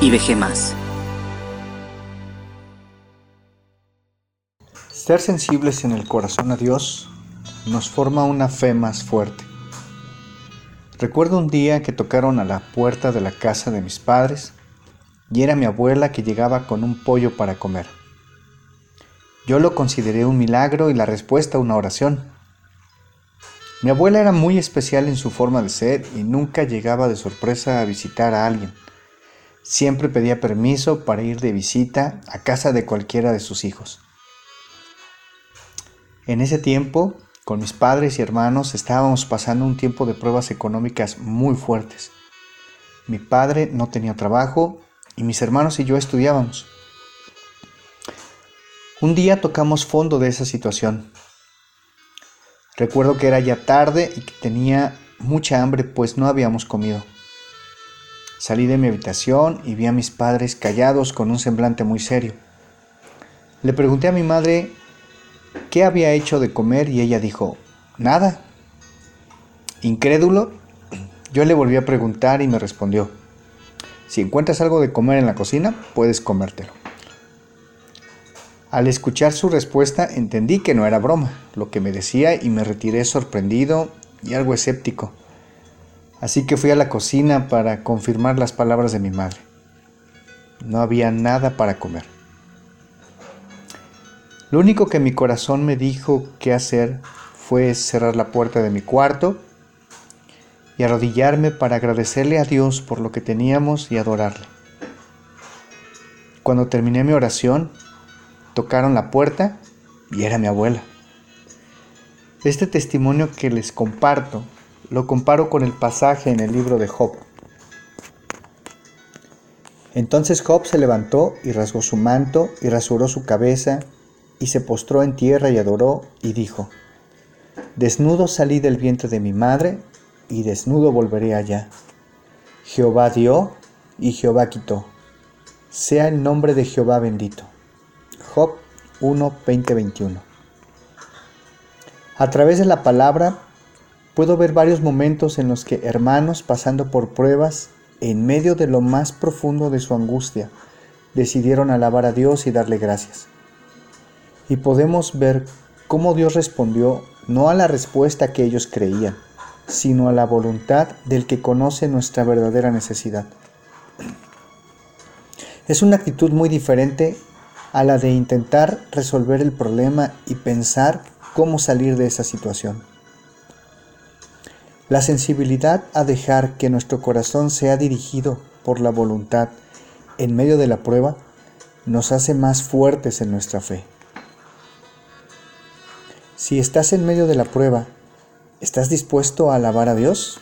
y dejé más. Ser sensibles en el corazón a Dios nos forma una fe más fuerte. Recuerdo un día que tocaron a la puerta de la casa de mis padres y era mi abuela que llegaba con un pollo para comer. Yo lo consideré un milagro y la respuesta una oración. Mi abuela era muy especial en su forma de ser y nunca llegaba de sorpresa a visitar a alguien. Siempre pedía permiso para ir de visita a casa de cualquiera de sus hijos. En ese tiempo, con mis padres y hermanos estábamos pasando un tiempo de pruebas económicas muy fuertes. Mi padre no tenía trabajo y mis hermanos y yo estudiábamos. Un día tocamos fondo de esa situación Recuerdo que era ya tarde y que tenía mucha hambre pues no habíamos comido. Salí de mi habitación y vi a mis padres callados con un semblante muy serio. Le pregunté a mi madre qué había hecho de comer y ella dijo, nada. Incrédulo, yo le volví a preguntar y me respondió, si encuentras algo de comer en la cocina, puedes comértelo. Al escuchar su respuesta entendí que no era broma lo que me decía y me retiré sorprendido y algo escéptico. Así que fui a la cocina para confirmar las palabras de mi madre. No había nada para comer. Lo único que mi corazón me dijo que hacer fue cerrar la puerta de mi cuarto y arrodillarme para agradecerle a Dios por lo que teníamos y adorarle. Cuando terminé mi oración, tocaron la puerta y era mi abuela. Este testimonio que les comparto lo comparo con el pasaje en el libro de Job. Entonces Job se levantó y rasgó su manto y rasuró su cabeza y se postró en tierra y adoró y dijo, Desnudo salí del vientre de mi madre y desnudo volveré allá. Jehová dio y Jehová quitó. Sea el nombre de Jehová bendito. Job 1, 20, 21. A través de la palabra puedo ver varios momentos en los que hermanos pasando por pruebas en medio de lo más profundo de su angustia decidieron alabar a Dios y darle gracias. Y podemos ver cómo Dios respondió no a la respuesta que ellos creían, sino a la voluntad del que conoce nuestra verdadera necesidad. Es una actitud muy diferente a la de intentar resolver el problema y pensar cómo salir de esa situación. La sensibilidad a dejar que nuestro corazón sea dirigido por la voluntad en medio de la prueba nos hace más fuertes en nuestra fe. Si estás en medio de la prueba, ¿estás dispuesto a alabar a Dios?